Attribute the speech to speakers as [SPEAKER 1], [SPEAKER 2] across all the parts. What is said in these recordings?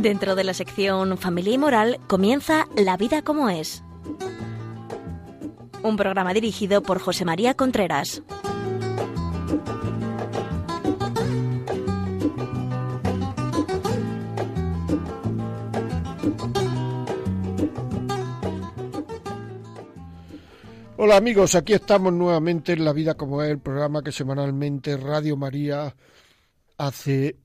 [SPEAKER 1] Dentro de la sección Familia y Moral comienza La vida como es. Un programa dirigido por José María Contreras.
[SPEAKER 2] Hola amigos, aquí estamos nuevamente en La Vida como es, el programa que semanalmente Radio María hace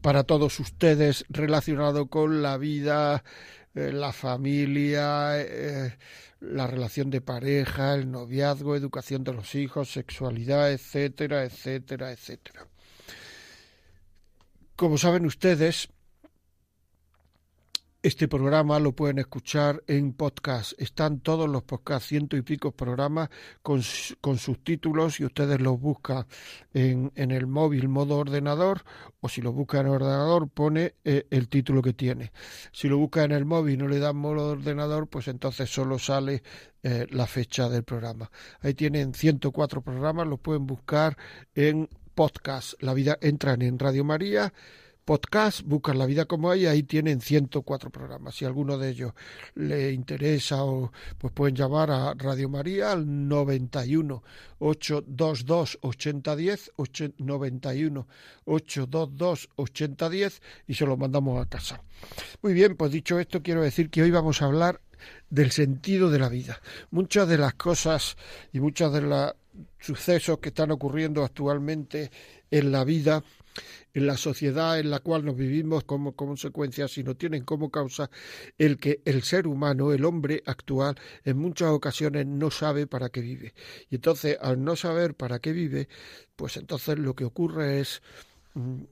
[SPEAKER 2] para todos ustedes relacionado con la vida, eh, la familia, eh, la relación de pareja, el noviazgo, educación de los hijos, sexualidad, etcétera, etcétera, etcétera. Como saben ustedes, este programa lo pueden escuchar en podcast. Están todos los podcasts, ciento y pico programas con, con subtítulos y ustedes los buscan en, en, el móvil modo ordenador o si lo buscan en ordenador pone eh, el título que tiene. Si lo buscan en el móvil y no le dan modo ordenador, pues entonces solo sale eh, la fecha del programa. Ahí tienen 104 programas, los pueden buscar en podcast. La vida entran en Radio María podcast, buscan La Vida como hay, ahí tienen 104 programas. Si alguno de ellos le interesa, o, pues pueden llamar a Radio María al 91 822 8010, 91 822 8010 y se lo mandamos a casa. Muy bien, pues dicho esto, quiero decir que hoy vamos a hablar del sentido de la vida. Muchas de las cosas y muchos de los sucesos que están ocurriendo actualmente en la vida en la sociedad en la cual nos vivimos como consecuencia, sino tienen como causa el que el ser humano, el hombre actual, en muchas ocasiones no sabe para qué vive. Y entonces, al no saber para qué vive, pues entonces lo que ocurre es mm,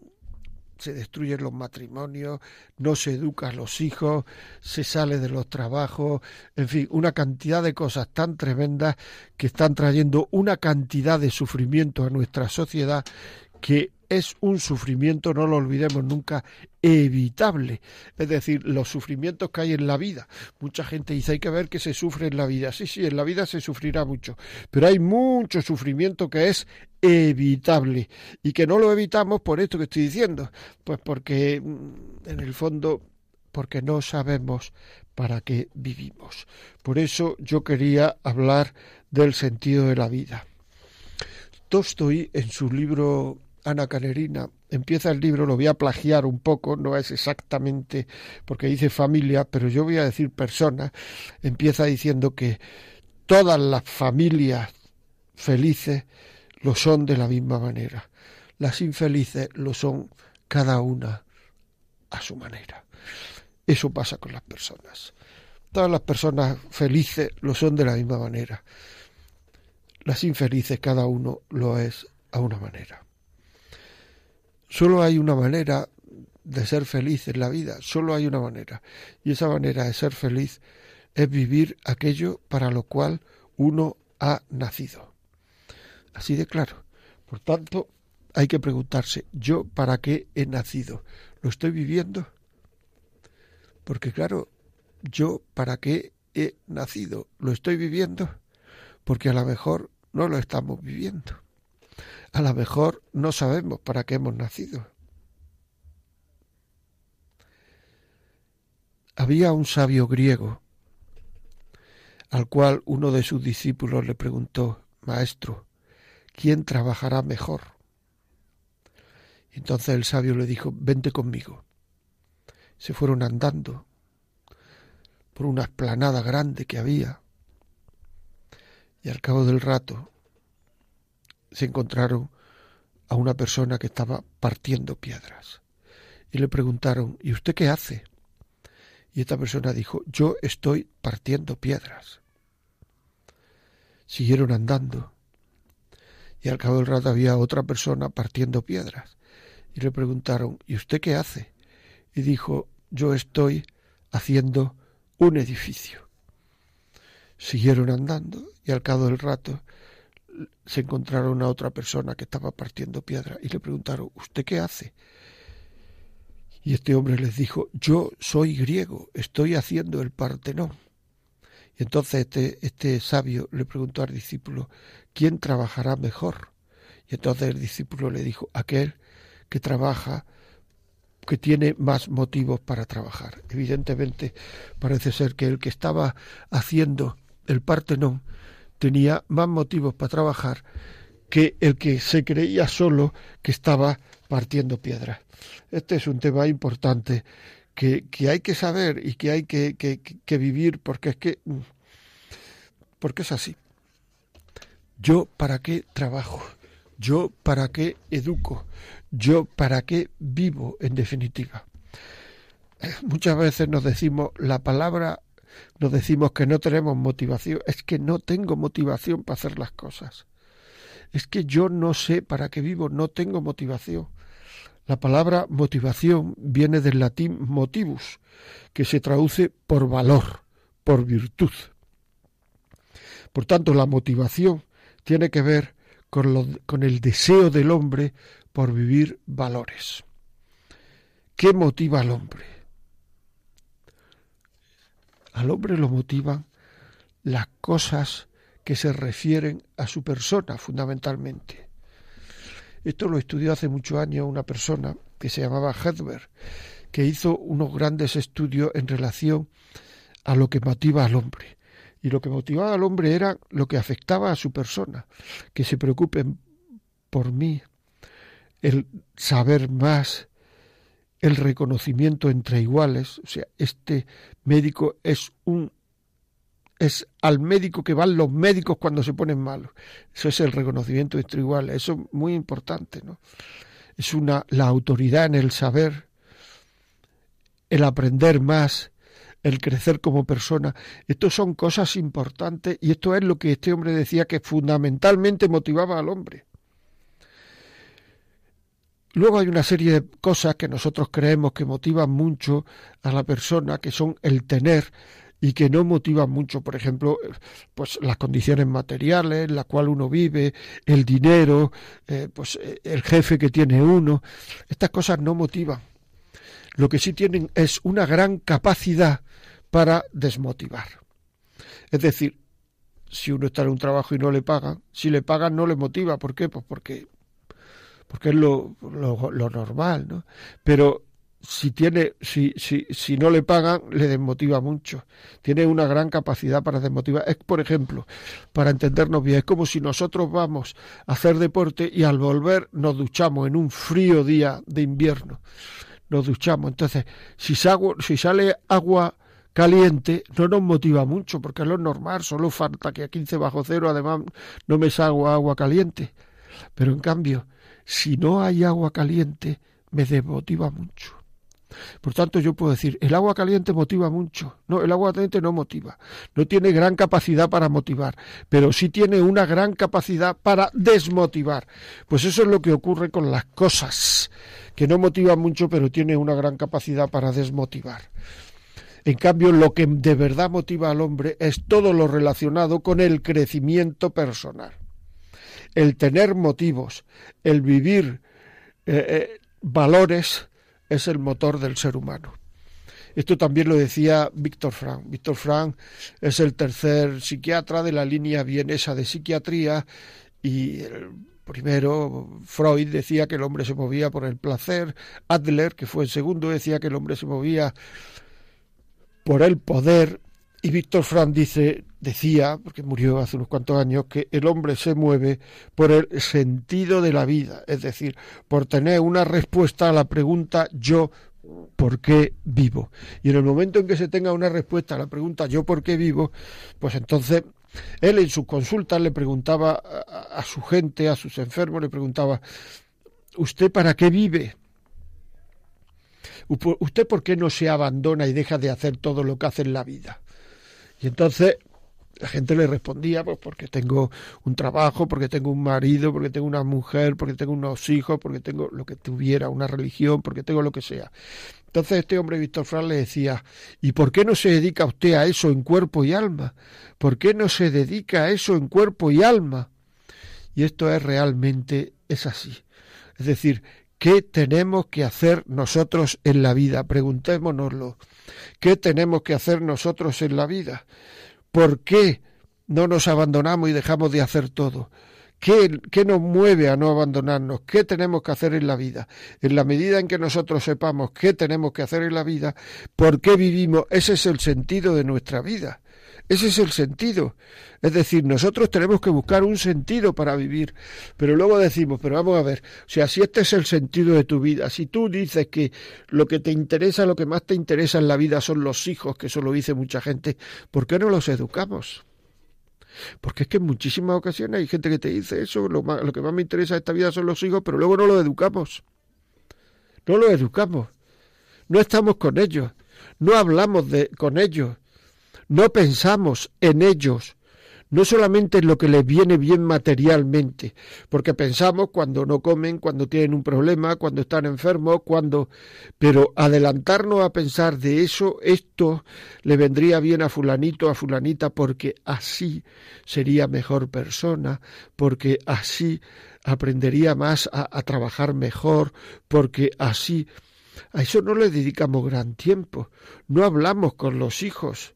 [SPEAKER 2] se destruyen los matrimonios, no se educa a los hijos, se sale de los trabajos, en fin, una cantidad de cosas tan tremendas que están trayendo una cantidad de sufrimiento a nuestra sociedad que es un sufrimiento, no lo olvidemos nunca, evitable. Es decir, los sufrimientos que hay en la vida. Mucha gente dice hay que ver que se sufre en la vida. Sí, sí, en la vida se sufrirá mucho, pero hay mucho sufrimiento que es evitable y que no lo evitamos por esto que estoy diciendo. Pues porque mm, en el fondo porque no sabemos para qué vivimos. Por eso yo quería hablar del sentido de la vida. Tolstoy en su libro Ana Canerina empieza el libro, lo voy a plagiar un poco, no es exactamente porque dice familia, pero yo voy a decir persona, empieza diciendo que todas las familias felices lo son de la misma manera, las infelices lo son cada una a su manera. Eso pasa con las personas. Todas las personas felices lo son de la misma manera. Las infelices cada uno lo es a una manera. Solo hay una manera de ser feliz en la vida, solo hay una manera. Y esa manera de ser feliz es vivir aquello para lo cual uno ha nacido. Así de claro. Por tanto, hay que preguntarse, ¿yo para qué he nacido? ¿Lo estoy viviendo? Porque claro, ¿yo para qué he nacido? ¿Lo estoy viviendo? Porque a lo mejor no lo estamos viviendo a lo mejor no sabemos para qué hemos nacido. Había un sabio griego al cual uno de sus discípulos le preguntó, Maestro, ¿quién trabajará mejor? entonces el sabio le dijo, Vente conmigo. Se fueron andando por una esplanada grande que había, y al cabo del rato se encontraron a una persona que estaba partiendo piedras. Y le preguntaron, ¿y usted qué hace? Y esta persona dijo, yo estoy partiendo piedras. Siguieron andando. Y al cabo del rato había otra persona partiendo piedras. Y le preguntaron, ¿y usted qué hace? Y dijo, yo estoy haciendo un edificio. Siguieron andando y al cabo del rato se encontraron a otra persona que estaba partiendo piedra y le preguntaron, ¿usted qué hace? Y este hombre les dijo, yo soy griego, estoy haciendo el Partenón. Y entonces este, este sabio le preguntó al discípulo, ¿quién trabajará mejor? Y entonces el discípulo le dijo, aquel que trabaja que tiene más motivos para trabajar. Evidentemente, parece ser que el que estaba haciendo el Partenón tenía más motivos para trabajar que el que se creía solo que estaba partiendo piedras. Este es un tema importante que, que hay que saber y que hay que, que, que vivir porque es que porque es así. Yo para qué trabajo, yo para qué educo, yo para qué vivo en definitiva. Muchas veces nos decimos la palabra, nos decimos que no tenemos motivación, es que no tengo motivación para hacer las cosas. Es que yo no sé para qué vivo, no tengo motivación. La palabra motivación viene del latín motivus, que se traduce por valor, por virtud. Por tanto, la motivación tiene que ver con, con el deseo del hombre por vivir valores. ¿Qué motiva al hombre? Al hombre lo motivan las cosas que se refieren a su persona fundamentalmente. Esto lo estudió hace muchos años una persona que se llamaba Hedberg, que hizo unos grandes estudios en relación a lo que motiva al hombre. Y lo que motivaba al hombre era lo que afectaba a su persona, que se preocupen por mí, el saber más, el reconocimiento entre iguales, o sea, este médico es un es al médico que van los médicos cuando se ponen malos. Eso es el reconocimiento entre iguales, eso es muy importante, ¿no? Es una la autoridad en el saber, el aprender más, el crecer como persona. Estos son cosas importantes y esto es lo que este hombre decía que fundamentalmente motivaba al hombre. Luego hay una serie de cosas que nosotros creemos que motivan mucho a la persona, que son el tener y que no motivan mucho, por ejemplo, pues las condiciones materiales en las cuales uno vive, el dinero, eh, pues el jefe que tiene uno. Estas cosas no motivan. Lo que sí tienen es una gran capacidad para desmotivar. Es decir, si uno está en un trabajo y no le pagan, si le pagan no le motiva. ¿Por qué? Pues porque porque es lo, lo, normal, ¿no? Pero si tiene, si, si, si no le pagan, le desmotiva mucho. Tiene una gran capacidad para desmotivar. Es, por ejemplo, para entendernos bien, es como si nosotros vamos a hacer deporte y al volver nos duchamos en un frío día de invierno. Nos duchamos. Entonces, si, si sale agua caliente, no nos motiva mucho, porque es lo normal, solo falta que a 15 bajo cero, además, no me salgo agua caliente. Pero en cambio, si no hay agua caliente, me desmotiva mucho. Por tanto, yo puedo decir, el agua caliente motiva mucho. No, el agua caliente no motiva. No tiene gran capacidad para motivar, pero sí tiene una gran capacidad para desmotivar. Pues eso es lo que ocurre con las cosas, que no motivan mucho, pero tiene una gran capacidad para desmotivar. En cambio, lo que de verdad motiva al hombre es todo lo relacionado con el crecimiento personal el tener motivos, el vivir eh, eh, valores es el motor del ser humano. Esto también lo decía Víctor Frank. Víctor Frank es el tercer psiquiatra de la línea vienesa de psiquiatría y el primero Freud decía que el hombre se movía por el placer, Adler, que fue el segundo, decía que el hombre se movía por el poder y Víctor Frank dice, decía, porque murió hace unos cuantos años, que el hombre se mueve por el sentido de la vida, es decir, por tener una respuesta a la pregunta yo por qué vivo. Y en el momento en que se tenga una respuesta a la pregunta yo por qué vivo, pues entonces él en sus consultas le preguntaba a, a su gente, a sus enfermos, le preguntaba, ¿usted para qué vive? ¿Usted por qué no se abandona y deja de hacer todo lo que hace en la vida? Y entonces la gente le respondía, pues porque tengo un trabajo, porque tengo un marido, porque tengo una mujer, porque tengo unos hijos, porque tengo lo que tuviera, una religión, porque tengo lo que sea. Entonces este hombre, Víctor Frank, le decía, ¿y por qué no se dedica usted a eso en cuerpo y alma? ¿Por qué no se dedica a eso en cuerpo y alma? Y esto es realmente, es así. Es decir, ¿qué tenemos que hacer nosotros en la vida? Preguntémonoslo. ¿Qué tenemos que hacer nosotros en la vida? ¿Por qué no nos abandonamos y dejamos de hacer todo? ¿Qué, ¿Qué, nos mueve a no abandonarnos? ¿Qué tenemos que hacer en la vida? En la medida en que nosotros sepamos qué tenemos que hacer en la vida, por qué vivimos, ese es el sentido de nuestra vida. Ese es el sentido. Es decir, nosotros tenemos que buscar un sentido para vivir. Pero luego decimos, pero vamos a ver, o sea, si este es el sentido de tu vida, si tú dices que lo que te interesa, lo que más te interesa en la vida son los hijos, que eso lo dice mucha gente, ¿por qué no los educamos? Porque es que en muchísimas ocasiones hay gente que te dice eso, lo, lo que más me interesa de esta vida son los hijos, pero luego no los educamos. No los educamos. No estamos con ellos. No hablamos con ellos no pensamos en ellos, no solamente en lo que les viene bien materialmente, porque pensamos cuando no comen, cuando tienen un problema, cuando están enfermos, cuando... Pero adelantarnos a pensar de eso, esto le vendría bien a fulanito, a fulanita, porque así sería mejor persona, porque así aprendería más a, a trabajar mejor, porque así... A eso no le dedicamos gran tiempo, no hablamos con los hijos,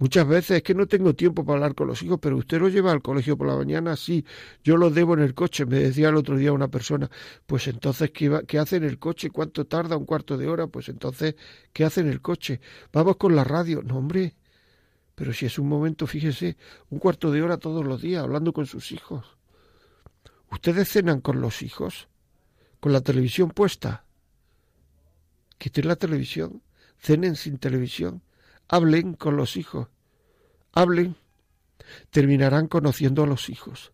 [SPEAKER 2] Muchas veces es que no tengo tiempo para hablar con los hijos, pero usted los lleva al colegio por la mañana, sí, yo los debo en el coche, me decía el otro día una persona, pues entonces, ¿qué, ¿qué hace en el coche? ¿Cuánto tarda? ¿Un cuarto de hora? Pues entonces, ¿qué hace en el coche? Vamos con la radio. No, hombre, pero si es un momento, fíjese, un cuarto de hora todos los días hablando con sus hijos. ¿Ustedes cenan con los hijos? ¿Con la televisión puesta? Quiten la televisión, cenen sin televisión Hablen con los hijos. Hablen. Terminarán conociendo a los hijos.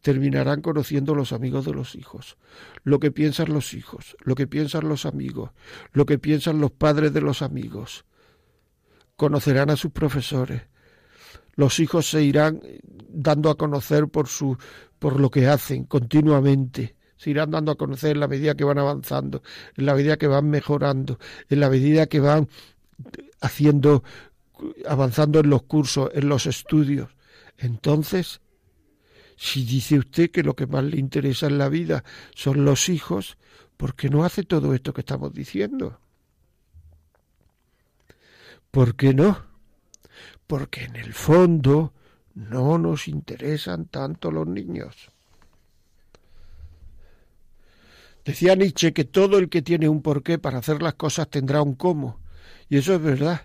[SPEAKER 2] Terminarán conociendo a los amigos de los hijos. Lo que piensan los hijos, lo que piensan los amigos, lo que piensan los padres de los amigos. Conocerán a sus profesores. Los hijos se irán dando a conocer por su por lo que hacen continuamente se irán dando a conocer en la medida que van avanzando, en la medida que van mejorando, en la medida que van haciendo, avanzando en los cursos, en los estudios. Entonces, si dice usted que lo que más le interesa en la vida son los hijos, ¿por qué no hace todo esto que estamos diciendo? ¿Por qué no? Porque en el fondo no nos interesan tanto los niños. Decía Nietzsche que todo el que tiene un porqué para hacer las cosas tendrá un cómo. Y eso es verdad.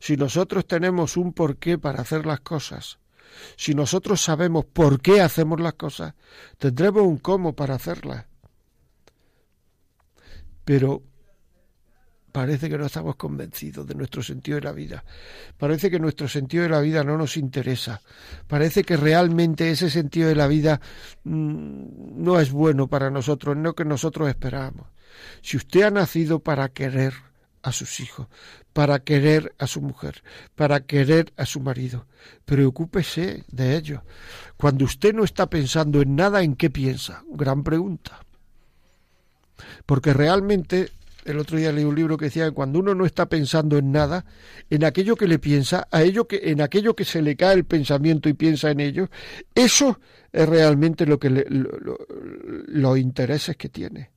[SPEAKER 2] Si nosotros tenemos un porqué para hacer las cosas, si nosotros sabemos por qué hacemos las cosas, tendremos un cómo para hacerlas. Pero parece que no estamos convencidos de nuestro sentido de la vida. Parece que nuestro sentido de la vida no nos interesa. Parece que realmente ese sentido de la vida mm, no es bueno para nosotros, no que nosotros esperamos. Si usted ha nacido para querer, a sus hijos, para querer a su mujer, para querer a su marido. Preocúpese de ello. Cuando usted no está pensando en nada, ¿en qué piensa? Gran pregunta. Porque realmente, el otro día leí un libro que decía que cuando uno no está pensando en nada, en aquello que le piensa, a ello que, en aquello que se le cae el pensamiento y piensa en ello, eso es realmente lo que le, los intereses que tiene.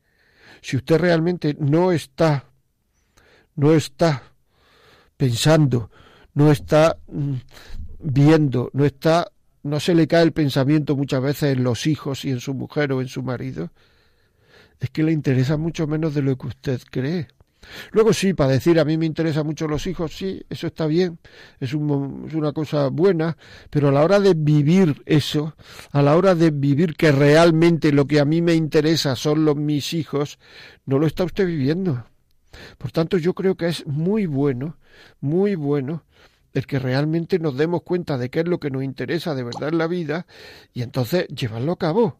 [SPEAKER 2] Si usted realmente no está no está pensando, no está mm, viendo, no está, no se le cae el pensamiento muchas veces en los hijos y en su mujer o en su marido, es que le interesa mucho menos de lo que usted cree. Luego sí, para decir a mí me interesan mucho los hijos, sí, eso está bien, es, un, es, una cosa buena, pero a la hora de vivir eso, a la hora de vivir que realmente lo que a mí me interesa son los mis hijos, no lo está usted viviendo. Por tanto, yo creo que es muy bueno, muy bueno el que realmente nos demos cuenta de qué es lo que nos interesa de verdad en la vida y entonces llevarlo a cabo.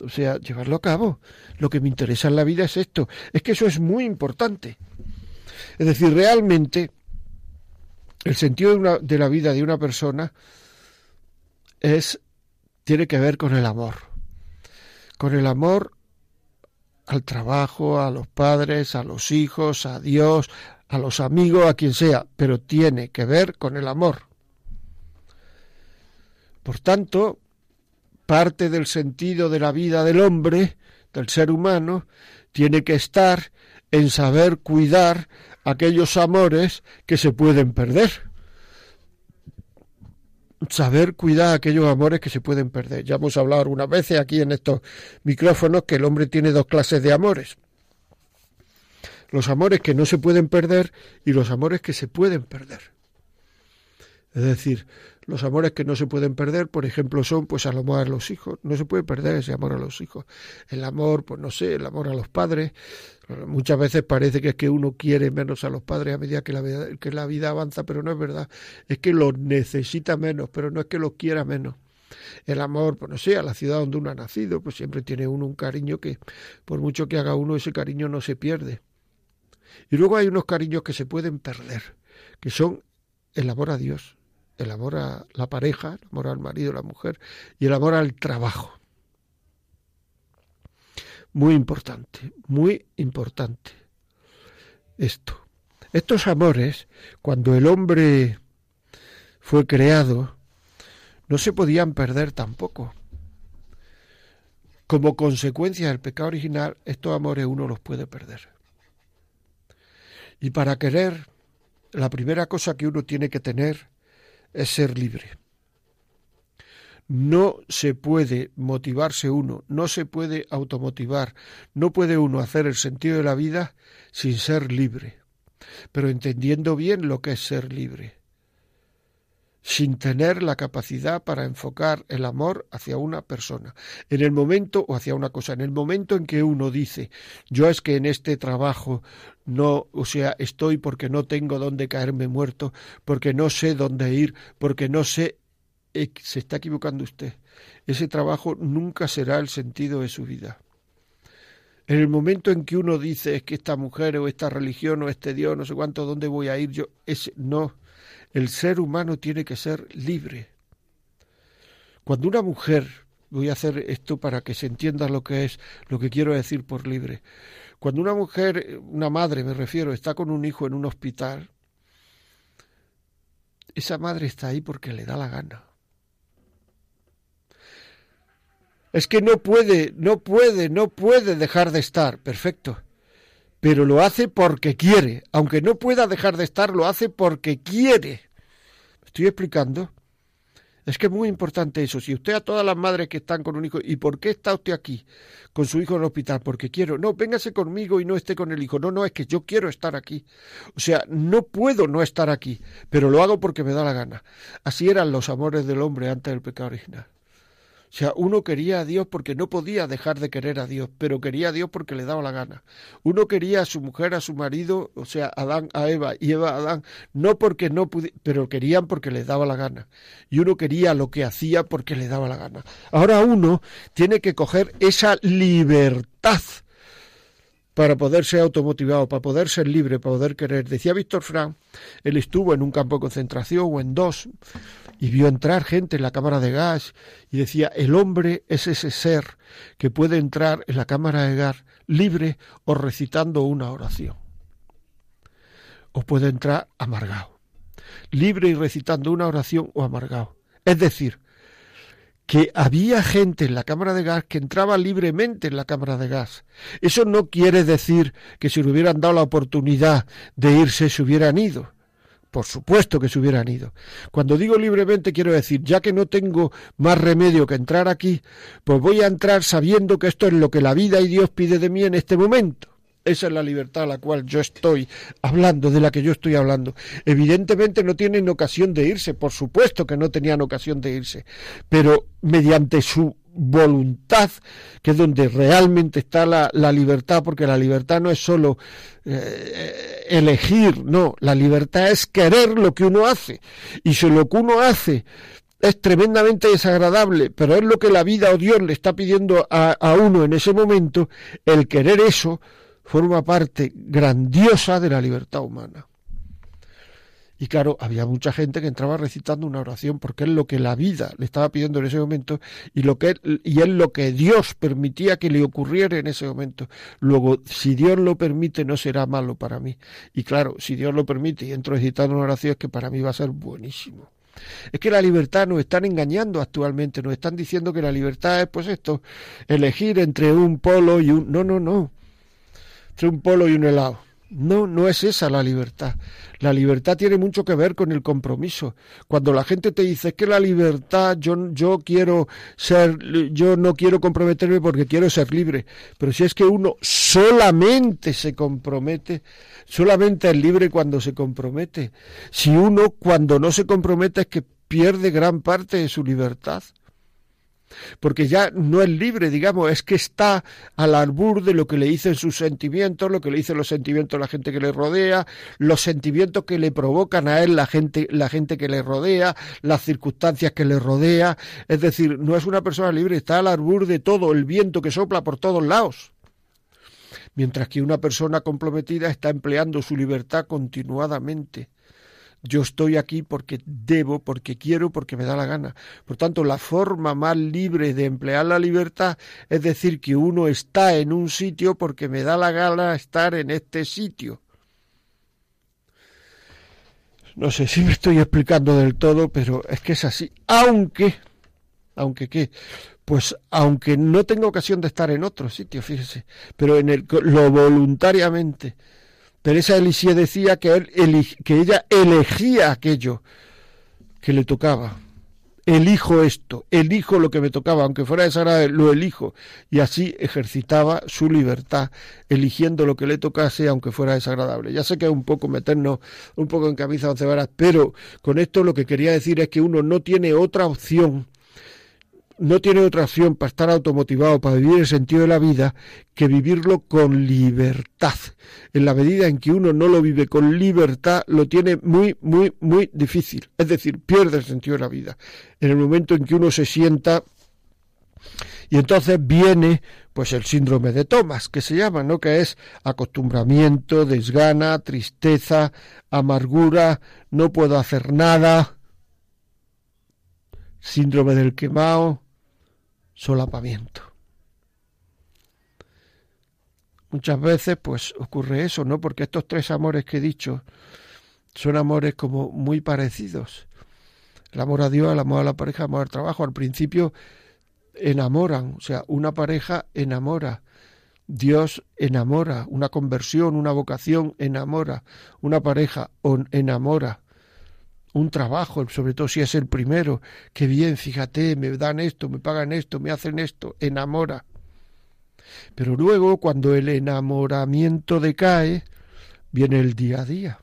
[SPEAKER 2] O sea, llevarlo a cabo. Lo que me interesa en la vida es esto. Es que eso es muy importante. Es decir, realmente el sentido de, una, de la vida de una persona es tiene que ver con el amor. Con el amor al trabajo, a los padres, a los hijos, a Dios, a los amigos, a quien sea, pero tiene que ver con el amor. Por tanto, parte del sentido de la vida del hombre, del ser humano, tiene que estar en saber cuidar aquellos amores que se pueden perder. Saber cuidar aquellos amores que se pueden perder. Ya hemos hablado algunas veces aquí en estos micrófonos que el hombre tiene dos clases de amores. Los amores que no se pueden perder y los amores que se pueden perder. Es decir, los amores que no se pueden perder, por ejemplo, son pues el amor a los hijos. No se puede perder ese amor a los hijos. El amor, pues no sé, el amor a los padres. Muchas veces parece que es que uno quiere menos a los padres a medida que la vida, que la vida avanza, pero no es verdad. Es que los necesita menos, pero no es que los quiera menos. El amor, pues no sé, a la ciudad donde uno ha nacido, pues siempre tiene uno un cariño que, por mucho que haga uno, ese cariño no se pierde. Y luego hay unos cariños que se pueden perder, que son el amor a Dios el amor a la pareja, el amor al marido, a la mujer y el amor al trabajo. Muy importante, muy importante esto. Estos amores, cuando el hombre fue creado, no se podían perder tampoco. Como consecuencia del pecado original, estos amores uno los puede perder. Y para querer, la primera cosa que uno tiene que tener es ser libre. No se puede motivarse uno, no se puede automotivar, no puede uno hacer el sentido de la vida sin ser libre, pero entendiendo bien lo que es ser libre sin tener la capacidad para enfocar el amor hacia una persona. En el momento, o hacia una cosa, en el momento en que uno dice, yo es que en este trabajo no, o sea, estoy porque no tengo dónde caerme muerto, porque no sé dónde ir, porque no sé, se está equivocando usted. Ese trabajo nunca será el sentido de su vida. En el momento en que uno dice es que esta mujer o esta religión o este Dios, no sé cuánto, dónde voy a ir yo, es no el ser humano tiene que ser libre. Cuando una mujer, voy a hacer esto para que se entienda lo que es, lo que quiero decir por libre. Cuando una mujer, una madre me refiero, está con un hijo en un hospital, esa madre está ahí porque le da la gana. Es que no puede, no puede, no puede dejar de estar. Perfecto pero lo hace porque quiere. Aunque no pueda dejar de estar, lo hace porque quiere. ¿Me estoy explicando? Es que es muy importante eso. Si usted a todas las madres que están con un hijo, ¿y por qué está usted aquí con su hijo en el hospital? Porque quiero. No, véngase conmigo y no esté con el hijo. No, no, es que yo quiero estar aquí. O sea, no puedo no estar aquí, pero lo hago porque me da la gana. Así eran los amores del hombre antes del pecado original. O sea, uno quería a Dios porque no podía dejar de querer a Dios, pero quería a Dios porque le daba la gana. Uno quería a su mujer, a su marido, o sea, Adán a Eva y Eva a Adán, no porque no pudiera, pero querían porque les daba la gana. Y uno quería lo que hacía porque le daba la gana. Ahora uno tiene que coger esa libertad para poder ser automotivado, para poder ser libre, para poder querer. Decía Víctor Frank, él estuvo en un campo de concentración o en dos, y vio entrar gente en la cámara de gas y decía, el hombre es ese ser que puede entrar en la cámara de gas libre o recitando una oración. O puede entrar amargado, libre y recitando una oración o amargado. Es decir, que había gente en la cámara de gas que entraba libremente en la cámara de gas. Eso no quiere decir que si le hubieran dado la oportunidad de irse se hubieran ido. Por supuesto que se hubieran ido. Cuando digo libremente quiero decir, ya que no tengo más remedio que entrar aquí, pues voy a entrar sabiendo que esto es lo que la vida y Dios pide de mí en este momento. Esa es la libertad a la cual yo estoy hablando, de la que yo estoy hablando. Evidentemente no tienen ocasión de irse, por supuesto que no tenían ocasión de irse, pero mediante su voluntad, que es donde realmente está la, libertad, porque la libertad no es solo eh, elegir, no, la libertad es querer lo que uno hace. Y si lo que uno hace es tremendamente desagradable, pero es lo que la vida o Dios le está pidiendo a, a uno en ese momento, el querer eso forma parte grandiosa de la libertad humana. Y claro, había mucha gente que entraba recitando una oración porque es lo que la vida le estaba pidiendo en ese momento y, lo que, y es lo que Dios permitía que le ocurriera en ese momento. Luego, si Dios lo permite, no será malo para mí. Y claro, si Dios lo permite y entro recitando una oración, es que para mí va a ser buenísimo. Es que la libertad nos están engañando actualmente, nos están diciendo que la libertad es pues esto, elegir entre un polo y un... No, no, no. Entre un polo y un helado. No, no es esa la libertad. La libertad tiene mucho que ver con el compromiso. Cuando la gente te dice que la libertad, yo, yo quiero ser, yo no quiero comprometerme porque quiero ser libre. Pero si es que uno solamente se compromete, solamente es libre cuando se compromete. Si uno cuando no se compromete es que pierde gran parte de su libertad porque ya no es libre, digamos, es que está al albur de lo que le dicen sus sentimientos, lo que le dicen los sentimientos de la gente que le rodea, los sentimientos que le provocan a él la gente, la gente que le rodea, las circunstancias que le rodea, es decir, no es una persona libre, está al albur de todo, el viento que sopla por todos lados. Mientras que una persona comprometida está empleando su libertad continuadamente yo estoy aquí porque debo, porque quiero, porque me da la gana. Por tanto, la forma más libre de emplear la libertad es decir que uno está en un sitio porque me da la gana estar en este sitio. No sé si me estoy explicando del todo, pero es que es así. Aunque, aunque qué, pues aunque no tenga ocasión de estar en otro sitio, fíjese, pero en el, lo voluntariamente Teresa Elisie decía que, él, que ella elegía aquello que le tocaba. Elijo esto, elijo lo que me tocaba, aunque fuera desagradable, lo elijo. Y así ejercitaba su libertad, eligiendo lo que le tocase, aunque fuera desagradable. Ya sé que es un poco meternos un poco en camisa once varas, pero con esto lo que quería decir es que uno no tiene otra opción no tiene otra opción para estar automotivado, para vivir el sentido de la vida, que vivirlo con libertad. En la medida en que uno no lo vive con libertad, lo tiene muy, muy, muy difícil. Es decir, pierde el sentido de la vida. En el momento en que uno se sienta y entonces viene pues el síndrome de Thomas, que se llama, ¿no? Que es acostumbramiento, desgana, tristeza, amargura, no puedo hacer nada, síndrome del quemado, solapamiento. Muchas veces pues ocurre eso, ¿no? Porque estos tres amores que he dicho son amores como muy parecidos. El amor a Dios, el amor a la pareja, el amor al trabajo. Al principio enamoran, o sea, una pareja enamora. Dios enamora, una conversión, una vocación enamora, una pareja enamora un trabajo, sobre todo si es el primero, que bien, fíjate, me dan esto, me pagan esto, me hacen esto, enamora. Pero luego, cuando el enamoramiento decae, viene el día a día.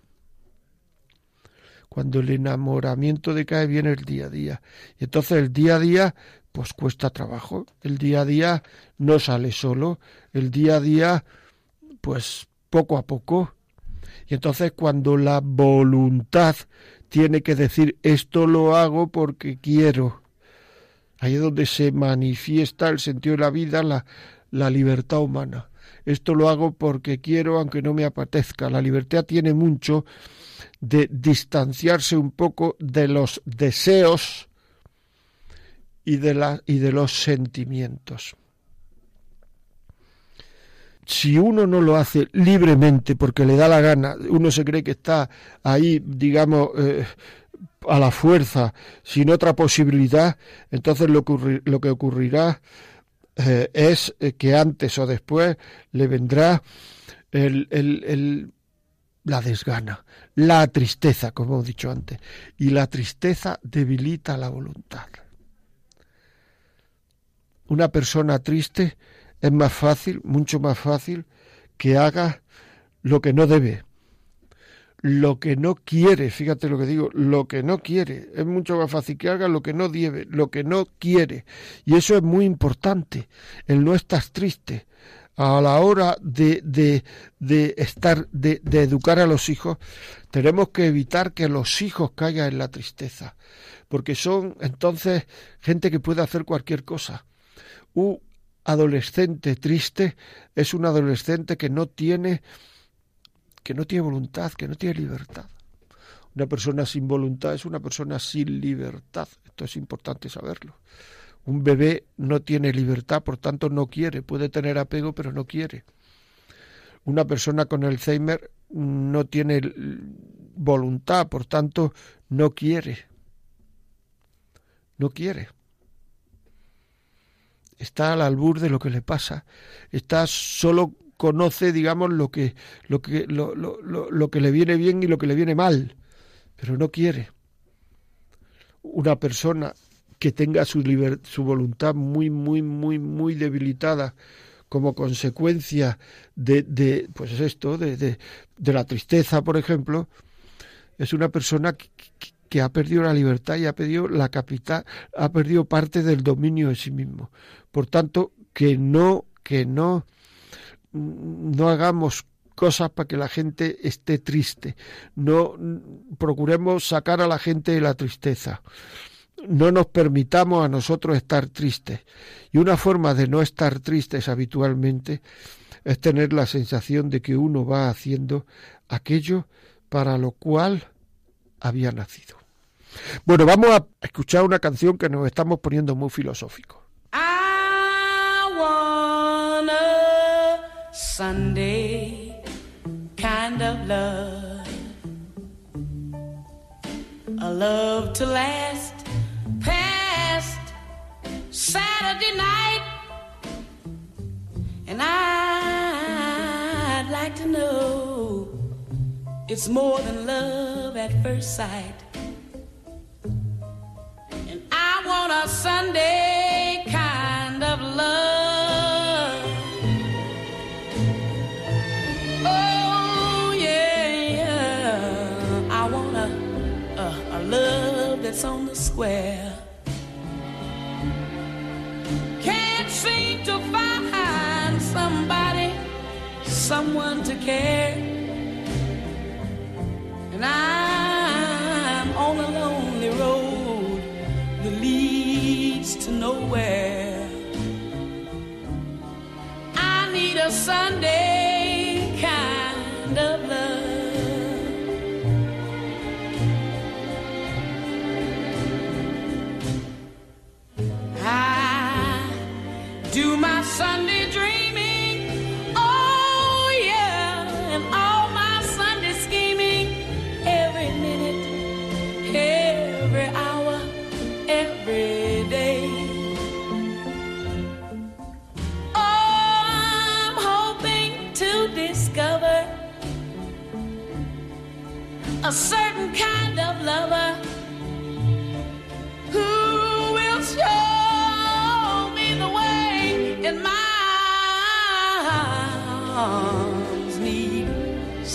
[SPEAKER 2] Cuando el enamoramiento decae, viene el día a día. Y entonces el día a día, pues cuesta trabajo. El día a día no sale solo. El día a día, pues poco a poco. Y entonces cuando la voluntad tiene que decir esto lo hago porque quiero. Ahí es donde se manifiesta el sentido de la vida, la, libertad humana. Esto lo hago porque quiero, aunque no me apetezca. La libertad tiene mucho de distanciarse un poco de los deseos y de los sentimientos si uno no lo hace libremente porque le da la gana, uno se cree que está ahí, digamos, eh, a la fuerza, sin otra posibilidad, entonces lo, que ocurrirá eh, es eh, que antes o después le vendrá el, la desgana, la tristeza, como he dicho antes, y la tristeza debilita la voluntad. Una persona triste es más fácil, mucho más fácil, que haga lo que no debe, lo que no quiere, fíjate lo que digo, lo que no quiere, es mucho más fácil que haga lo que no debe, lo que no quiere. Y eso es muy importante, el no estar triste. A la hora de, de, de estar, de, de educar a los hijos, tenemos que evitar que los hijos caigan en la tristeza, porque son entonces gente que puede hacer cualquier cosa adolescente triste es un adolescente que no tiene que no tiene voluntad, que no tiene libertad. Una persona sin voluntad es una persona sin libertad. Esto es importante saberlo. Un bebé no tiene libertad, por tanto no quiere, puede tener apego, pero no quiere. Una persona con Alzheimer no tiene voluntad, por tanto no quiere. No quiere está al albur de lo que le pasa, está solo conoce, digamos, lo que, lo que, lo, lo, lo que le viene bien y lo que le viene mal, pero no quiere. Una persona que tenga su, su voluntad muy, muy, muy, muy debilitada como consecuencia de, de pues esto, de, de, la tristeza, por ejemplo, es una persona que, que ha perdido la libertad y ha perdido la capital, ha perdido parte del dominio de sí mismo. Por tanto, que no, que no, no hagamos cosas para que la gente esté triste. No procuremos sacar a la gente de la tristeza. No nos permitamos a nosotros estar tristes. Y una forma de no estar tristes habitualmente es tener la sensación de que uno va haciendo aquello para lo cual había nacido. Bueno, vamos a escuchar una canción que nos estamos poniendo muy filosóficos.
[SPEAKER 3] Sunday kind of love. A love to last past Saturday night. And I'd like to know it's more than love at first sight. A Sunday kind of love. Oh, yeah, yeah. I want a, a, a love that's on the square. Can't seem to find somebody, someone to care. And I'm to nowhere. I need a Sunday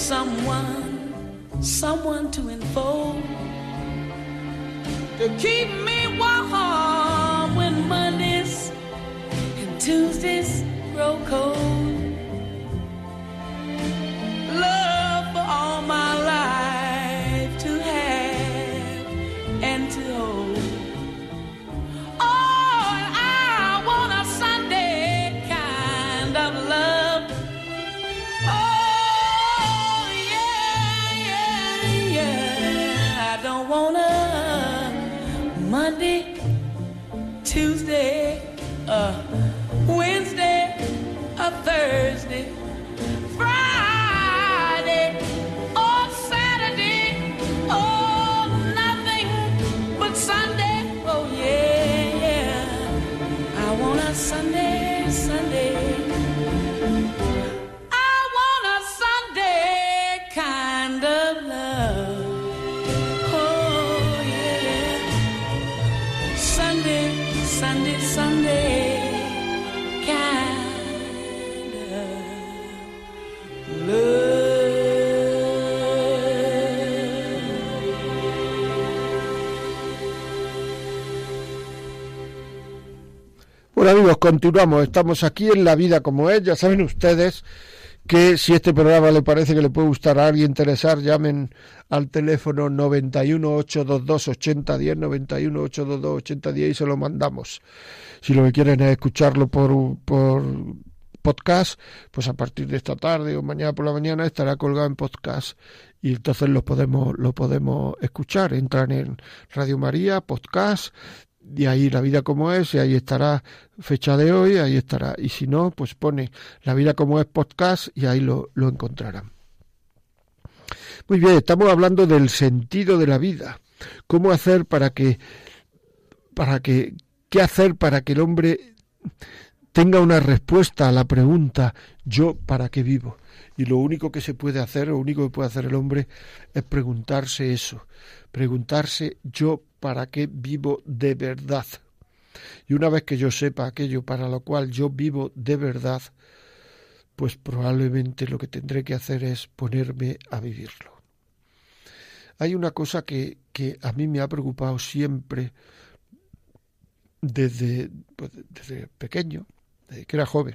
[SPEAKER 3] someone, someone to enfold, to keep me warm when Mondays and Tuesdays grow cold.
[SPEAKER 2] Continuamos. Estamos aquí en La Vida como es. Ya saben ustedes que si este programa le parece que le puede gustar a alguien, interesar, llamen al teléfono 91 822 8010, 91 822 8010 y se lo mandamos. Si lo que quieren es escucharlo por, por podcast, pues a partir de esta tarde o mañana por la mañana estará colgado en podcast y entonces lo podemos lo podemos escuchar. Entran en Radio María, podcast y ahí la vida como es, y ahí estará fecha de hoy, ahí estará. Y si no, pues pone la vida como es podcast y ahí lo, lo encontrarán. Muy bien, estamos hablando del sentido de la vida. ¿Cómo hacer para que, para que, qué hacer para que el hombre tenga una respuesta a la pregunta yo para qué vivo. Y lo único que se puede hacer, lo único que puede hacer el hombre es preguntarse eso, preguntarse yo para qué vivo de verdad. Y una vez que yo sepa aquello para lo cual yo vivo de verdad, pues probablemente lo que tendré que hacer es ponerme a vivirlo. Hay una cosa que, que a mí me ha preocupado siempre desde, pues, desde pequeño, desde que era joven.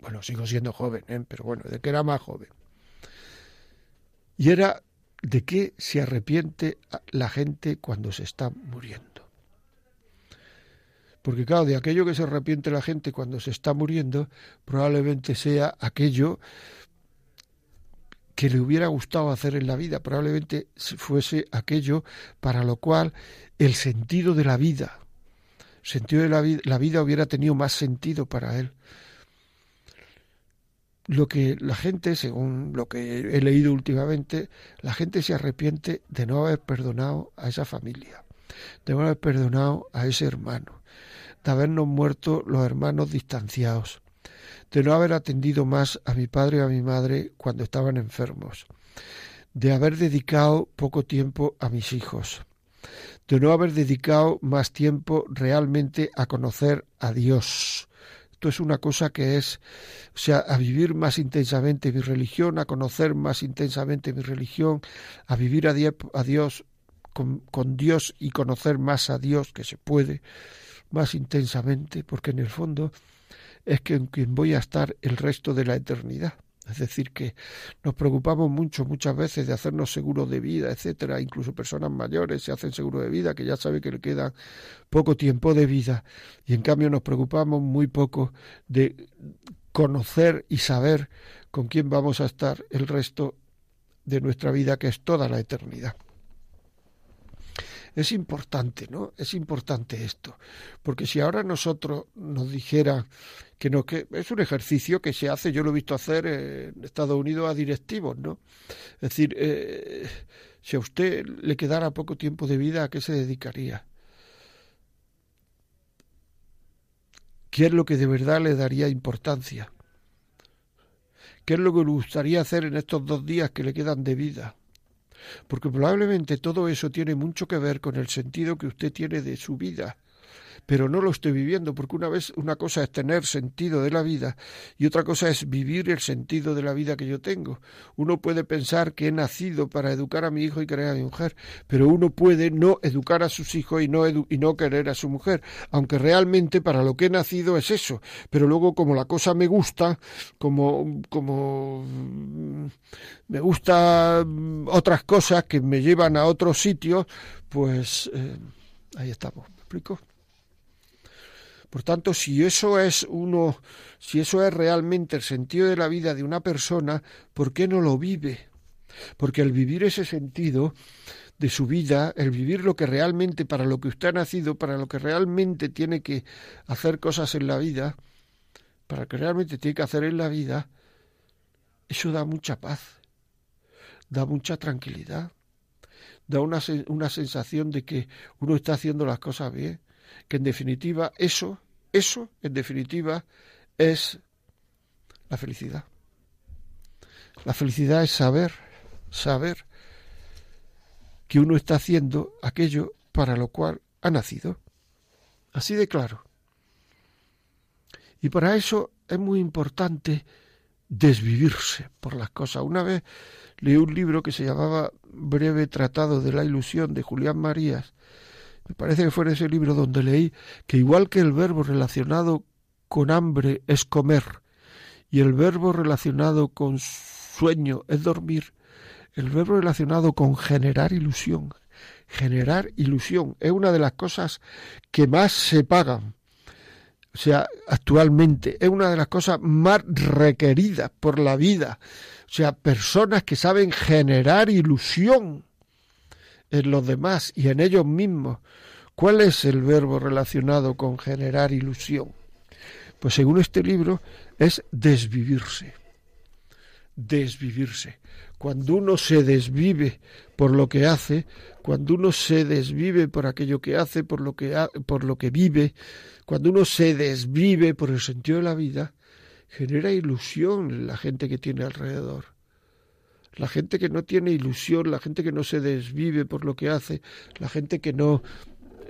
[SPEAKER 2] Bueno, sigo siendo joven, ¿eh? pero bueno, desde que era más joven. Y era de qué se arrepiente la gente cuando se está muriendo. Porque claro, de aquello que se arrepiente la gente cuando se está muriendo, probablemente sea aquello que le hubiera gustado hacer en la vida, probablemente fuese aquello para lo cual el sentido de la vida, sentido de la vida, la vida hubiera tenido más sentido para él. Lo que la gente, según lo que he leído últimamente, la gente se arrepiente de no haber perdonado a esa familia, de no haber perdonado a ese hermano, de habernos muerto los hermanos distanciados, de no haber atendido más a mi padre y a mi madre cuando estaban enfermos, de haber dedicado poco tiempo a mis hijos, de no haber dedicado más tiempo realmente a conocer a Dios. Esto es una cosa que es, o sea, a vivir más intensamente mi religión, a conocer más intensamente mi religión, a vivir a, Dios con, con Dios y conocer más a Dios que se puede más intensamente, porque en el fondo es que en quien voy a estar el resto de la eternidad. Es decir, que nos preocupamos mucho muchas veces de hacernos seguros de vida, etcétera. Incluso personas mayores se hacen seguro de vida, que ya sabe que le queda poco tiempo de vida, y en cambio nos preocupamos muy poco de conocer y saber con quién vamos a estar el resto de nuestra vida, que es toda la eternidad. Es importante, ¿no? Es importante esto, porque si ahora nosotros nos dijera que no que es un ejercicio que se hace, yo lo he visto hacer en Estados Unidos a directivos, ¿no? Es decir, eh, si a usted le quedara poco tiempo de vida, ¿a qué se dedicaría? ¿Qué es lo que de verdad le daría importancia? ¿Qué es lo que le gustaría hacer en estos dos días que le quedan de vida? Porque probablemente todo eso tiene mucho que ver con el sentido que usted tiene de su vida pero no lo estoy viviendo, porque una vez una cosa es tener sentido de la vida y otra cosa es vivir el sentido de la vida que yo tengo. Uno puede pensar que he nacido para educar a mi hijo y querer a mi mujer, pero uno puede no educar a sus hijos y no, y no querer a su mujer, aunque realmente para lo que he nacido es eso. Pero luego como la cosa me gusta, como, como mm, me gusta mm, otras cosas que me llevan a otros sitios, pues eh, ahí estamos. ¿Me explico? Por tanto, si eso es uno, si eso es realmente el sentido de la vida de una persona, ¿por qué no lo vive? Porque el vivir ese sentido de su vida, el vivir lo que realmente, para lo que usted ha nacido, para lo que realmente tiene que hacer cosas en la vida, para lo que realmente tiene que hacer en la vida, eso da mucha paz, da mucha tranquilidad, da una, una sensación de que uno está haciendo las cosas bien, que en definitiva eso eso, en definitiva, es la felicidad. La felicidad es saber, saber que uno está haciendo aquello para lo cual ha nacido. Así de claro. Y para eso es muy importante desvivirse por las cosas. Una vez leí un libro que se llamaba Breve Tratado de la Ilusión de Julián Marías me parece que fue ese libro donde leí que igual que el verbo relacionado con hambre es comer y el verbo relacionado con sueño es dormir, el verbo relacionado con generar ilusión, generar ilusión es una de las cosas que más se pagan. O sea, actualmente es una de las cosas más requeridas por la vida. O sea, personas que saben generar ilusión en los demás y en ellos mismos. ¿Cuál es el verbo relacionado con generar ilusión? Pues según este libro es desvivirse. Desvivirse. cuando uno se desvive por lo que hace, cuando uno se desvive por aquello que hace, por lo que, por lo que vive, cuando uno se desvive por el sentido de la vida, genera ilusión en la gente que tiene alrededor. La gente que no tiene ilusión, la gente que no se desvive por lo que hace, la gente que no...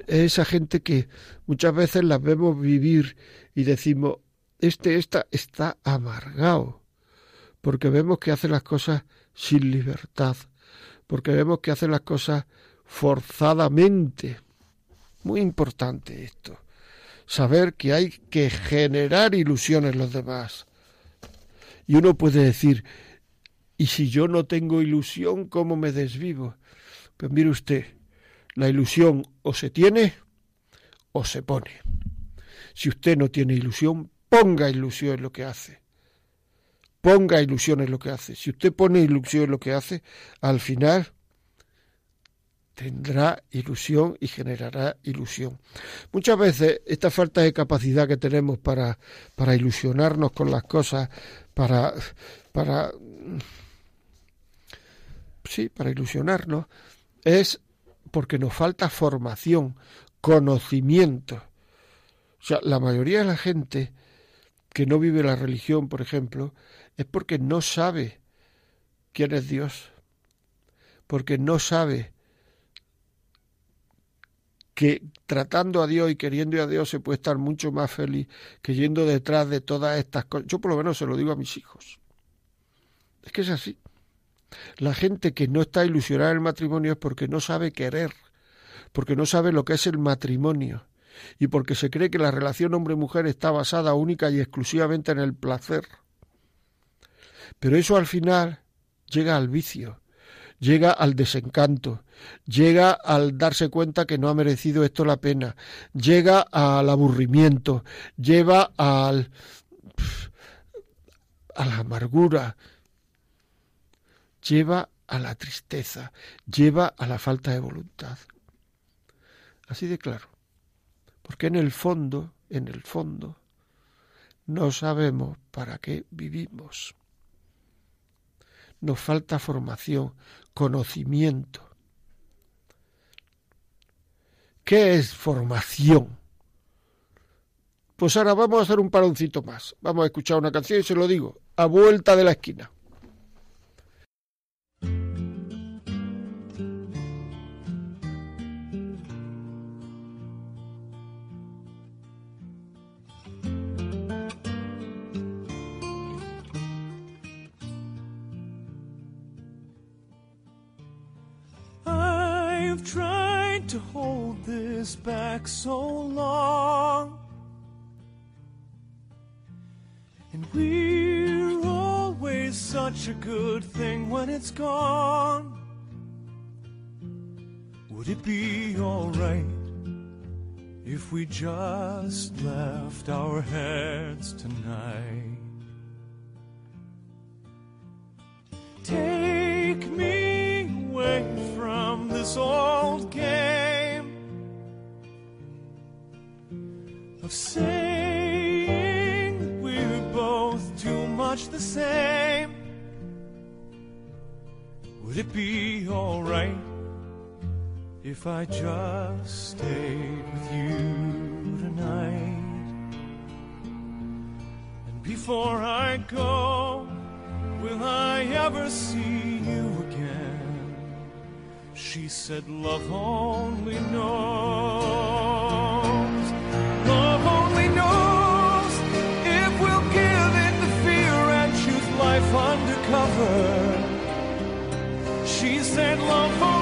[SPEAKER 2] Esa gente que muchas veces las vemos vivir y decimos, este, esta está amargado, porque vemos que hace las cosas sin libertad, porque vemos que hace las cosas forzadamente. Muy importante esto saber que hay que generar ilusiones en los demás. Y uno puede decir, ¿y si yo no tengo ilusión, cómo me desvivo? Pues mire usted, la ilusión o se tiene o se pone. Si usted no tiene ilusión, ponga ilusión en lo que hace. Ponga ilusión en lo que hace. Si usted pone ilusión en lo que hace, al final tendrá ilusión y generará ilusión. Muchas veces esta falta de capacidad que tenemos para, para ilusionarnos con las cosas, para, para sí, para ilusionarnos, es porque nos falta formación, conocimiento. O sea, la mayoría de la gente que no vive la religión, por ejemplo, es porque no sabe quién es Dios, porque no sabe que tratando a Dios y queriendo a Dios se puede estar mucho más feliz que yendo detrás de todas estas cosas. Yo por lo menos se lo digo a mis hijos. Es que es así. La gente que no está ilusionada en el matrimonio es porque no sabe querer, porque no sabe lo que es el matrimonio y porque se cree que la relación hombre-mujer está basada única y exclusivamente en el placer. Pero eso al final llega al vicio, llega al desencanto, llega al darse cuenta que no ha merecido esto la pena, llega al aburrimiento, lleva al a la amargura, lleva a la tristeza, lleva a la falta de voluntad. Así de claro. Porque en el fondo, en el fondo, no sabemos para qué vivimos. Nos falta formación, conocimiento. ¿Qué es formación? Pues ahora vamos a hacer un paroncito más. Vamos a escuchar una canción y se lo digo, a vuelta de la esquina.
[SPEAKER 4] To hold this back so long. And we're always such a good thing when it's gone. Would it be alright if we just left our heads tonight? Take me away from this old game of saying we're both too much the same. Would it be alright if I just stayed with you tonight? And before I go, will I ever see you again? She said, Love only knows. and love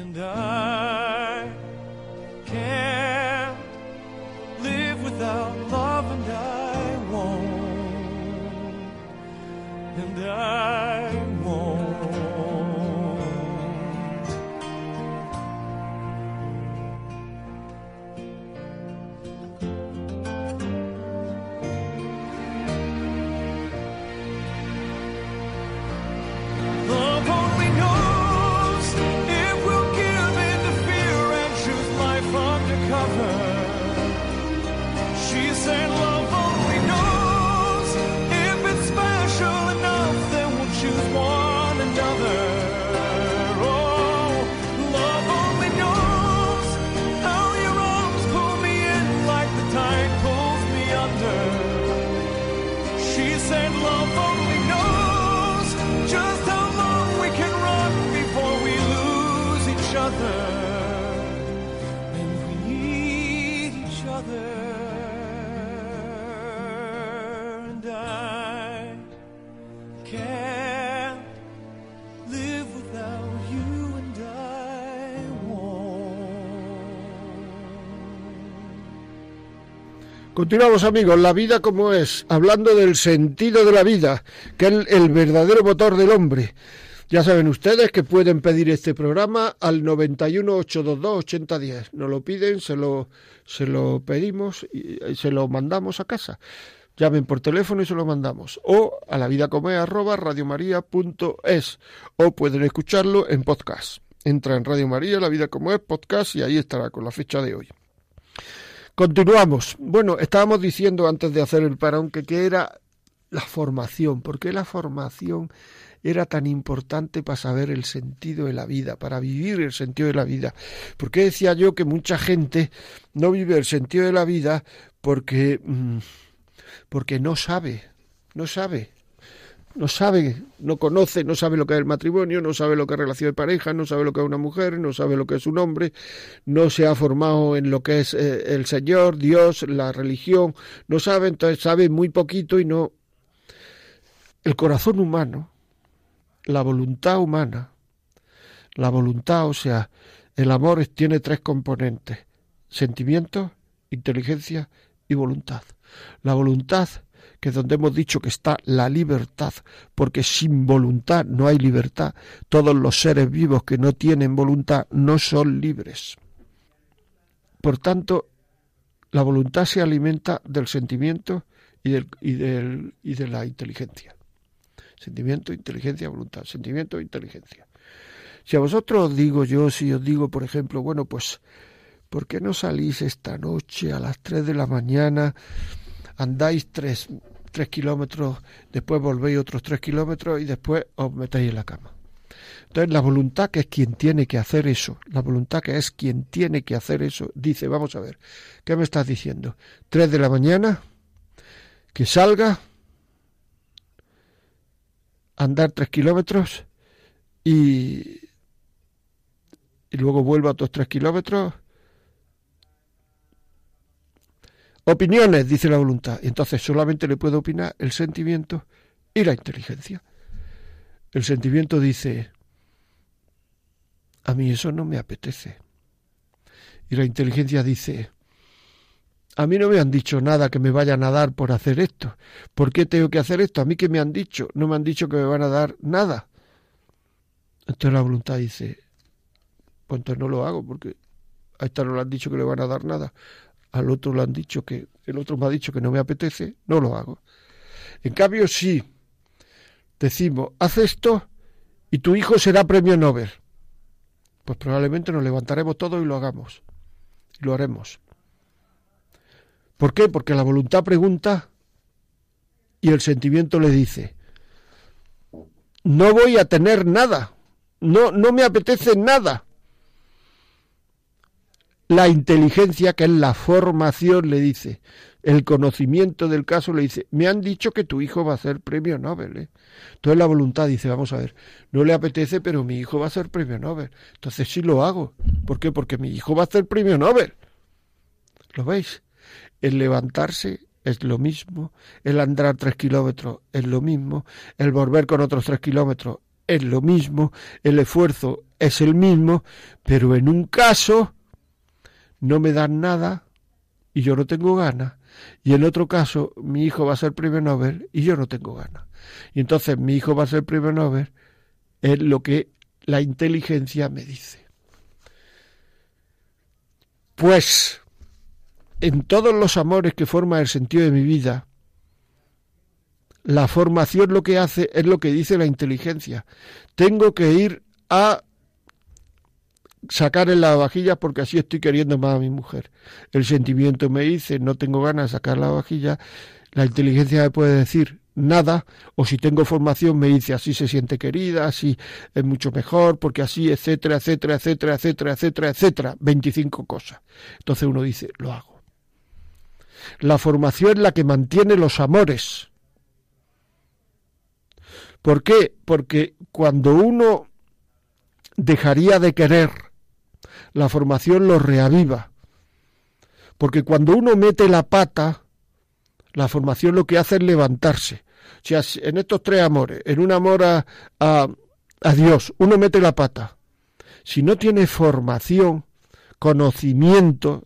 [SPEAKER 4] And I can't
[SPEAKER 2] Continuamos amigos, la vida como es, hablando del sentido de la vida, que es el, verdadero motor del hombre. Ya saben ustedes que pueden pedir este programa al 91 822 8010. Nos lo piden, se lo, se lo pedimos y y se lo mandamos a casa. Llamen por teléfono y se lo mandamos. O a la vida como es, arroba radiomaria.es. O pueden escucharlo en podcast. Entra en Radio María, La Vida como es, podcast y ahí estará con la fecha de hoy. Continuamos. Bueno, estábamos diciendo antes de hacer el parón que, que era la formación. ¿Por qué la formación era tan importante para saber el sentido de la vida, para vivir el sentido de la vida? ¿Por qué decía yo que mucha gente no vive el sentido de la vida porque, mm, porque no sabe, no sabe? No sabe, no conoce, no sabe lo que es el matrimonio, no sabe lo que es relación de pareja, no sabe lo que es una mujer, no sabe lo que es un hombre, no se ha formado en lo que es eh, el Señor, Dios, la religión, no sabe, entonces sabe muy poquito y no. El corazón humano, la voluntad humana, la voluntad, o sea, el amor tiene tres componentes, sentimiento, inteligencia y voluntad. La voluntad que es donde hemos dicho que está la libertad, porque sin voluntad no hay libertad. Todos los seres vivos que no tienen voluntad no son libres. Por tanto, la voluntad se alimenta del sentimiento y, del, y, del, y de la inteligencia. Sentimiento, inteligencia, voluntad. Sentimiento, inteligencia. Si a vosotros os digo yo, si os digo, por ejemplo, bueno, pues, ¿por qué no salís esta noche a las 3 de la mañana? andáis tres, tres kilómetros, después volvéis otros tres kilómetros y después os metéis en la cama. Entonces la voluntad que es quien tiene que hacer eso, la voluntad que es quien tiene que hacer eso, dice, vamos a ver, ¿qué me estás diciendo? Tres de la mañana, que salga, andar tres kilómetros y, y luego vuelva a otros tres kilómetros Opiniones, dice la voluntad. Entonces solamente le puede opinar el sentimiento y la inteligencia. El sentimiento dice, a mí eso no me apetece. Y la inteligencia dice, a mí no me han dicho nada que me vayan a dar por hacer esto. ¿Por qué tengo que hacer esto? A mí que me han dicho, no me han dicho que me van a dar nada. Entonces la voluntad dice, pues entonces no lo hago porque a esta no le han dicho que le van a dar nada al otro le han dicho que, el otro me ha dicho que no me apetece, no lo hago. En cambio, si decimos, haz esto y tu hijo será premio Nobel, pues probablemente nos levantaremos todos y lo hagamos. Y lo haremos. ¿Por qué? Porque la voluntad pregunta y el sentimiento le dice, no voy a tener nada, no, no me apetece nada. La inteligencia, que es la formación, le dice, el conocimiento del caso le dice, me han dicho que tu hijo va a ser premio Nobel. ¿eh? Entonces la voluntad dice, vamos a ver, no le apetece, pero mi hijo va a ser premio Nobel. Entonces sí lo hago. ¿Por qué? Porque mi hijo va a ser premio Nobel. ¿Lo veis? El levantarse es lo mismo, el andar tres kilómetros es lo mismo, el volver con otros tres kilómetros es lo mismo, el esfuerzo es el mismo, pero en un caso no me dan nada y yo no tengo ganas, y en otro caso mi hijo va a ser premio Nobel y yo no tengo ganas. Y entonces mi hijo va a ser premio Nobel es lo que la inteligencia me dice. Pues en todos los amores que forman el sentido de mi vida, la formación lo que hace es lo que dice la inteligencia. Tengo que ir a sacar en la vajilla porque así estoy queriendo más a mi mujer. El sentimiento me dice, no tengo ganas de sacar la vajilla. La inteligencia me puede decir nada, o si tengo formación me dice así se siente querida, así es mucho mejor, porque así, etcétera, etcétera, etcétera, etcétera, etcétera, etcétera, 25 cosas. Entonces uno dice, lo hago. La formación es la que mantiene los amores. ¿Por qué? Porque cuando uno dejaría de querer, la formación lo reaviva. Porque cuando uno mete la pata, la formación lo que hace es levantarse. O sea, en estos tres amores, en un amor a, a, a Dios, uno mete la pata. Si no tiene formación, conocimiento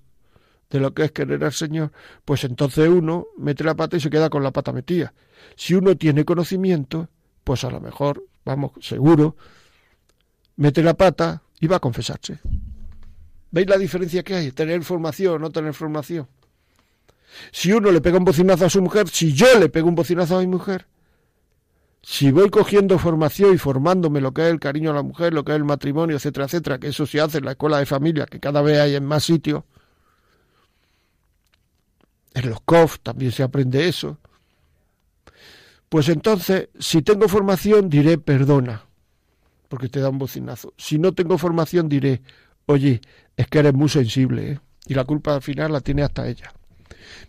[SPEAKER 2] de lo que es querer al Señor, pues entonces uno mete la pata y se queda con la pata metida. Si uno tiene conocimiento, pues a lo mejor, vamos, seguro, mete la pata y va a confesarse. ¿Veis la diferencia que hay? Tener formación o no tener formación. Si uno le pega un bocinazo a su mujer, si yo le pego un bocinazo a mi mujer, si voy cogiendo formación y formándome lo que es el cariño a la mujer, lo que es el matrimonio, etcétera, etcétera, que eso se hace en la escuela de familia, que cada vez hay en más sitios, en los COF también se aprende eso, pues entonces, si tengo formación, diré perdona, porque te da un bocinazo. Si no tengo formación, diré, oye, es que eres muy sensible, ¿eh? y la culpa al final la tiene hasta ella.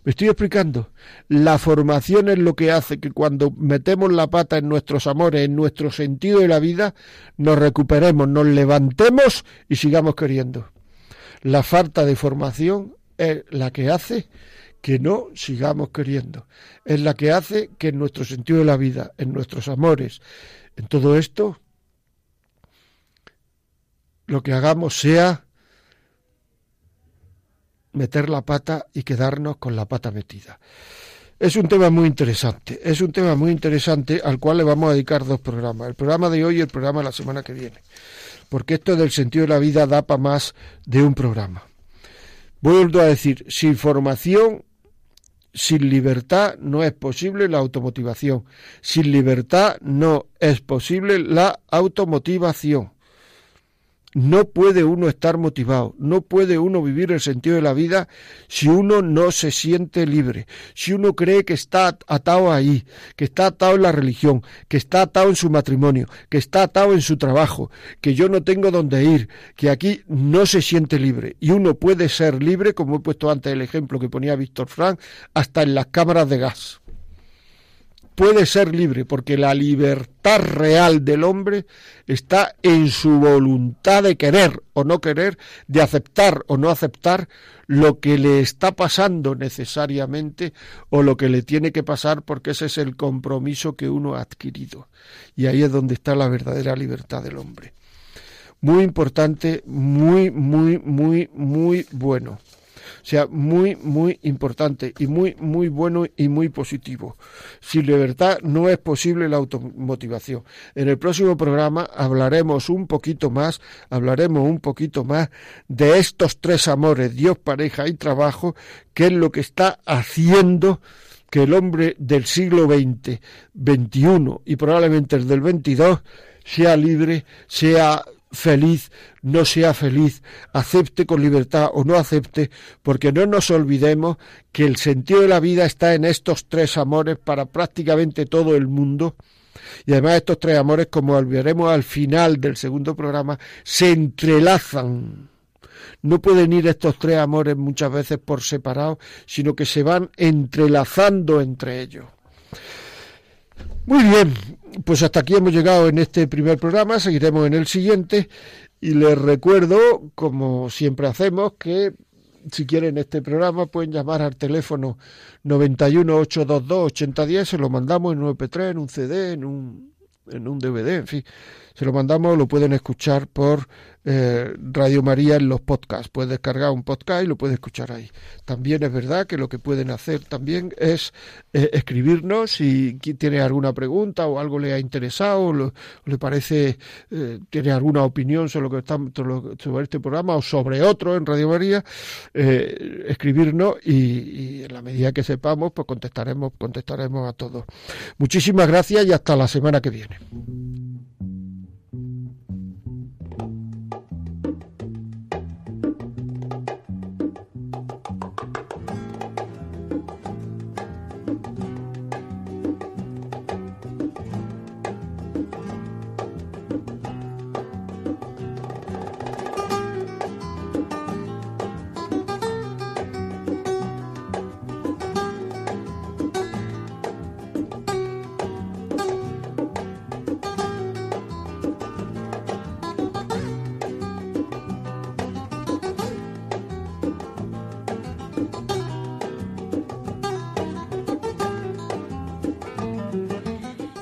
[SPEAKER 2] Me estoy explicando. La formación es lo que hace que cuando metemos la pata en nuestros amores, en nuestro sentido de la vida, nos recuperemos, nos levantemos y sigamos queriendo. La falta de formación es la que hace que no sigamos queriendo. Es la que hace que en nuestro sentido de la vida, en nuestros amores, en todo esto, lo que hagamos sea meter la pata y quedarnos con la pata metida. Es un tema muy interesante, es un tema muy interesante al cual le vamos a dedicar dos programas, el programa de hoy y el programa de la semana que viene, porque esto del sentido de la vida da para más de un programa. Vuelvo a decir, sin formación, sin libertad no es posible la automotivación, sin libertad no es posible la automotivación. No puede uno estar motivado, no puede uno vivir el sentido de la vida si uno no se siente libre, si uno cree que está atado ahí, que está atado en la religión, que está atado en su matrimonio, que está atado en su trabajo, que yo no tengo dónde ir, que aquí no se siente libre. Y uno puede ser libre, como he puesto antes el ejemplo que ponía Víctor Frank, hasta en las cámaras de gas puede ser libre, porque la libertad real del hombre está en su voluntad de querer o no querer, de aceptar o no aceptar lo que le está pasando necesariamente o lo que le tiene que pasar, porque ese es el compromiso que uno ha adquirido. Y ahí es donde está la verdadera libertad del hombre. Muy importante, muy, muy, muy, muy bueno. Sea, muy, muy importante y muy, muy bueno y muy positivo. Sin libertad no es posible la automotivación. En el próximo programa hablaremos un poquito más, hablaremos un poquito más de estos tres amores, Dios, pareja y trabajo, que es lo que está haciendo que el hombre del siglo XX, XXI y probablemente el del XXII sea libre, sea feliz, no sea feliz, acepte con libertad o no acepte, porque no nos olvidemos que el sentido de la vida está en estos tres amores para prácticamente todo el mundo. Y además estos tres amores, como veremos al final del segundo programa, se entrelazan. No pueden ir estos tres amores muchas veces por separado, sino que se van entrelazando entre ellos. Muy bien, pues hasta aquí hemos llegado en este primer programa, seguiremos en el siguiente y les recuerdo, como siempre hacemos, que si quieren este programa pueden llamar al teléfono 91 822 8010, se lo mandamos en un MP3, en un CD, en un, en un DVD, en fin, se lo mandamos, lo pueden escuchar por eh, Radio María en los podcasts. Puedes descargar un podcast y lo puedes escuchar ahí. También es verdad que lo que pueden hacer también es eh, escribirnos si tiene alguna pregunta o algo le ha interesado, o le parece, eh, tiene alguna opinión sobre, lo que estamos, sobre este programa o sobre otro en Radio María, escribirnos y, y, en la medida que sepamos, pues contestaremos, contestaremos a todos. Muchísimas gracias y hasta la semana que viene.